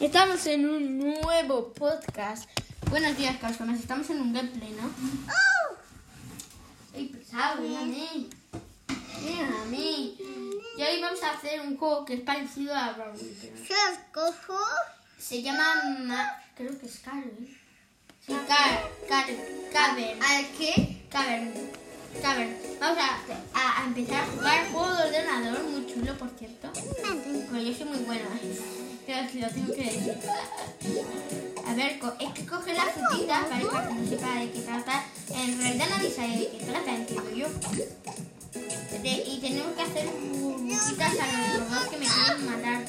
Estamos en un nuevo podcast. Buenos días, Cascomas. Estamos en un gameplay, ¿no? ¡Ey, pesado! Mira a mí. Mira a mí. Y hoy vamos a hacer un juego que es parecido a Brawl. ¿Se los cojo? Se llama... Ma- Creo que es Cavern. Sí, Car... Car... Cavern. ¿Al qué? Cavern. Cavern. Vamos a, a- a A ver, es que coge las frutitas, ¿vale? Para que no sepa de qué trata. En realidad nadie sabe de qué trata, entiendo yo. Y tenemos que hacer burbujitas a los robots que me quieren matar.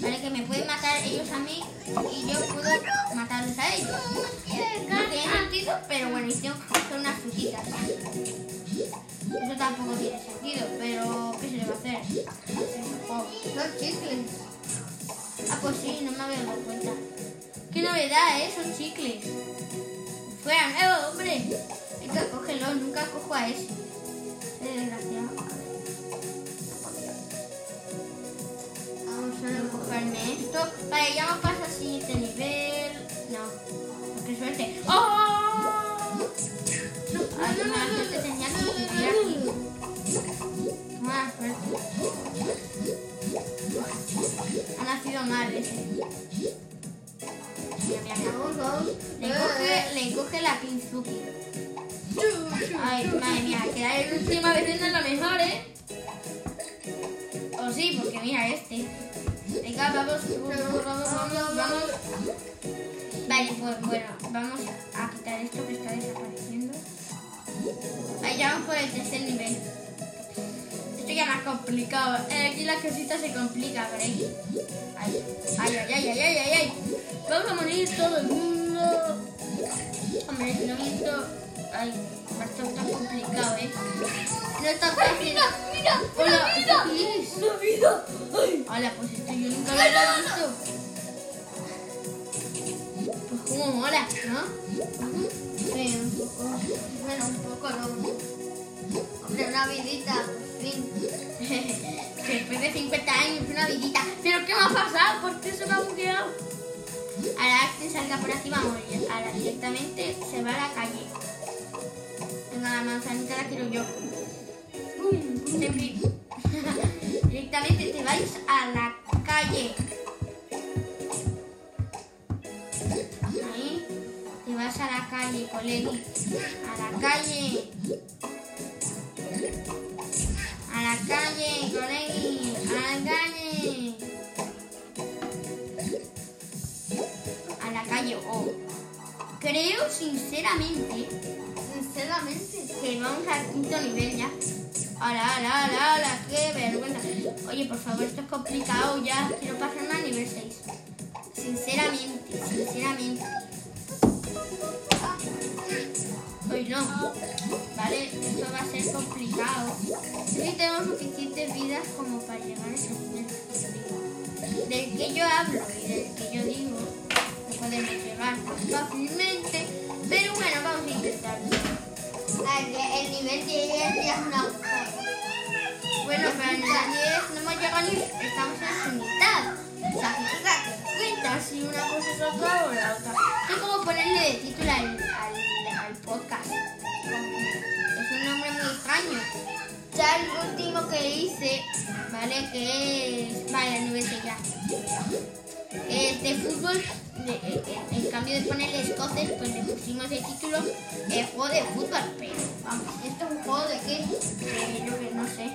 ¿Vale? Que me pueden matar ellos a mí y yo puedo matarlos a ellos. No tiene sentido, pero bueno, y tengo que coger unas frutitas. Eso tampoco tiene sentido, pero ¿qué se le va a hacer? Son chicles. Ah, pues sí, no me había dado cuenta. Qué novedad, ¿eh? Son chicles. Fuera, nuevo, hombre. Venga, cógelo, nunca cojo a ese. Qué desgraciado. Vamos a cogerme esto. Vale, ya me paso al siguiente nivel. No. Qué suerte. ¡Oh! Suerte Le coge, le coge la pinzuki. Ay, madre mía, quedar en última vez no es lo mejor, ¿eh? O sí, porque mira este. Venga, vamos, vamos, vamos, vamos. Vale, pues bueno, vamos a quitar esto que está desapareciendo. Vale, ya vamos por el tercer nivel. Ya más complicado. Eh, aquí la cosita se complica, por ahí. Ay, ay, ay, ay, ay, ay, ay. Vamos a morir todo el mundo. Hombre, si no miento. Ay, esto está complicado, ¿eh? No está fácil. Mira, mira, Hola, mira. Hola, pues esto yo nunca lo había visto. Pues como mola, ¿no? Sí, un poco. Bueno, un poco no. Hombre, una vidita, fin. Después de 50 años, una vidita. ¿Pero qué me ha pasado? ¿Por qué se me ha bugueado? Ahora que salga por aquí, vamos. Ahora directamente se va a la calle. Venga, la manzanita la quiero yo. Directamente te vais a la calle. Ahí. Te vas a la calle, colegui. A la calle. Creo sinceramente Sinceramente. que vamos al quinto nivel ya. Hola, hola, hola, hola, qué vergüenza. Oye, por favor, esto es complicado ya. Quiero pasarme al nivel 6. Sinceramente, sinceramente. Hoy no. Vale, esto va a ser complicado. Sí tenemos suficientes vidas como para llegar a ese nivel. Del que yo hablo y del que yo digo, no podemos llegar fácilmente. El nivel 10 ya es una. Bueno, pero el 10 no hemos llegado ni... Estamos en su mitad. O sea, das cuenta si una cosa es otra o la otra. Es como ponerle de título al, al, al podcast. Es un nombre muy extraño. Ya el último que hice, ¿vale? Que es... Vale, el nivel 6 ya. De fútbol. de- eh, eh, en cambio de ponerle escoces, pues le pusimos el título eh, juego de fútbol. Pero vamos, esto es un juego de qué? De yo que no sé.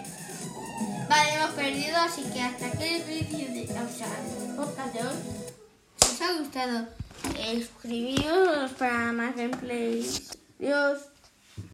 Vale, hemos perdido, así que hasta aquí el vídeo de, o sea, podcast de hoy. Si os ha gustado, eh, suscribíos para más gameplays. Adiós.